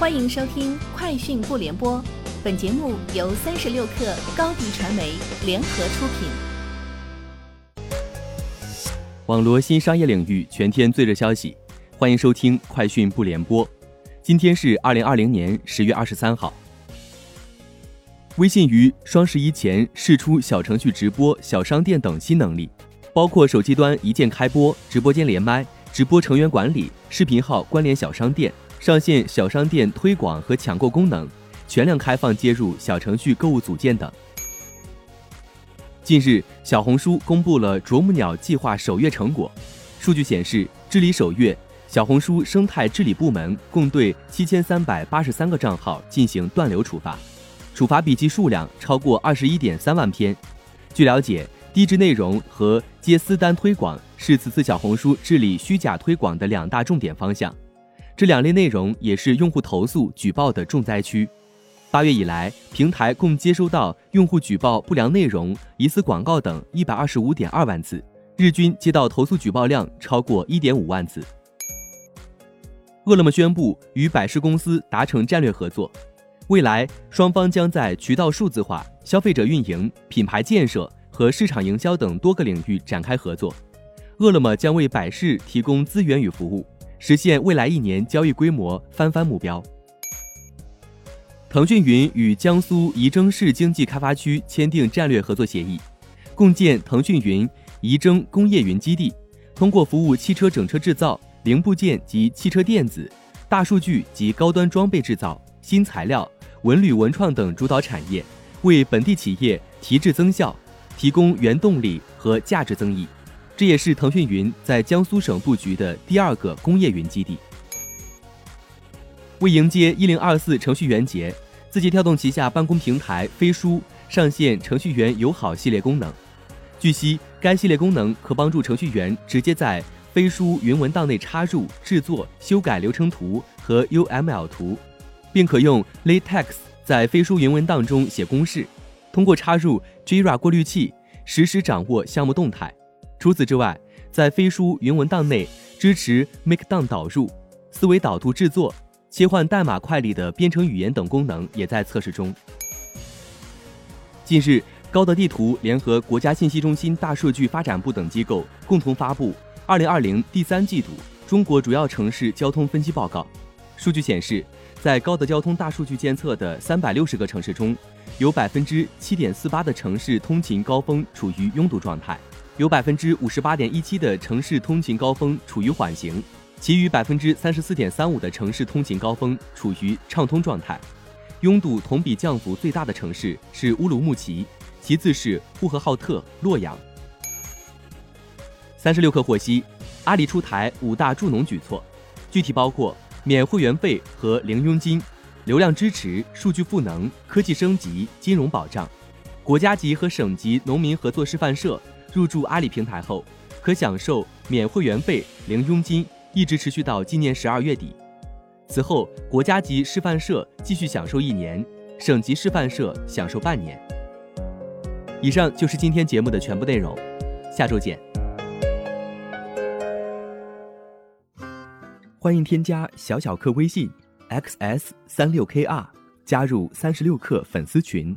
欢迎收听《快讯不联播》，本节目由三十六克高低传媒联合出品。网罗新商业领域全天最热消息，欢迎收听《快讯不联播》。今天是二零二零年十月二十三号。微信于双十一前试出小程序直播、小商店等新能力，包括手机端一键开播、直播间连麦、直播成员管理、视频号关联小商店。上线小商店推广和抢购功能，全量开放接入小程序购物组件等。近日，小红书公布了啄木鸟计划首月成果。数据显示，治理首月，小红书生态治理部门共对七千三百八十三个账号进行断流处罚，处罚笔记数量超过二十一点三万篇。据了解，低质内容和接私单推广是此次小红书治理虚假推广的两大重点方向。这两类内容也是用户投诉举报的重灾区。八月以来，平台共接收到用户举报不良内容、疑似广告等一百二十五点二万次，日均接到投诉举报量超过一点五万次。饿了么宣布与百事公司达成战略合作，未来双方将在渠道数字化、消费者运营、品牌建设和市场营销等多个领域展开合作。饿了么将为百事提供资源与服务。实现未来一年交易规模翻番目标。腾讯云与江苏仪征市经济开发区签订战略合作协议，共建腾讯云仪征工业云基地，通过服务汽车整车制造、零部件及汽车电子、大数据及高端装备制造、新材料、文旅文创等主导产业，为本地企业提质增效，提供原动力和价值增益。这也是腾讯云在江苏省布局的第二个工业云基地。为迎接一零二四程序员节，字节跳动旗下办公平台飞书上线程序员友好系列功能。据悉，该系列功能可帮助程序员直接在飞书云文档内插入、制作、修改流程图和 UML 图，并可用 LaTeX 在飞书云文档中写公式，通过插入 Jira 过滤器实时掌握项目动态。除此之外，在飞书云文档内支持 Markdown 导入、思维导图制作、切换代码块里的编程语言等功能也在测试中。近日，高德地图联合国家信息中心大数据发展部等机构共同发布《二零二零第三季度中国主要城市交通分析报告》。数据显示，在高德交通大数据监测的三百六十个城市中，有百分之七点四八的城市通勤高峰处于拥堵状态。有百分之五十八点一七的城市通勤高峰处于缓行，其余百分之三十四点三五的城市通勤高峰处于畅通状态。拥堵同比降幅最大的城市是乌鲁木齐，其次是呼和浩特、洛阳。三十六氪获悉，阿里出台五大助农举措，具体包括免会员费和零佣金、流量支持、数据赋能、科技升级、金融保障。国家级和省级农民合作示范社。入驻阿里平台后，可享受免会员费、零佣金，一直持续到今年十二月底。此后，国家级示范社继续享受一年，省级示范社享受半年。以上就是今天节目的全部内容，下周见。欢迎添加小小客微信 xs 三六 kr，加入三十六课粉丝群。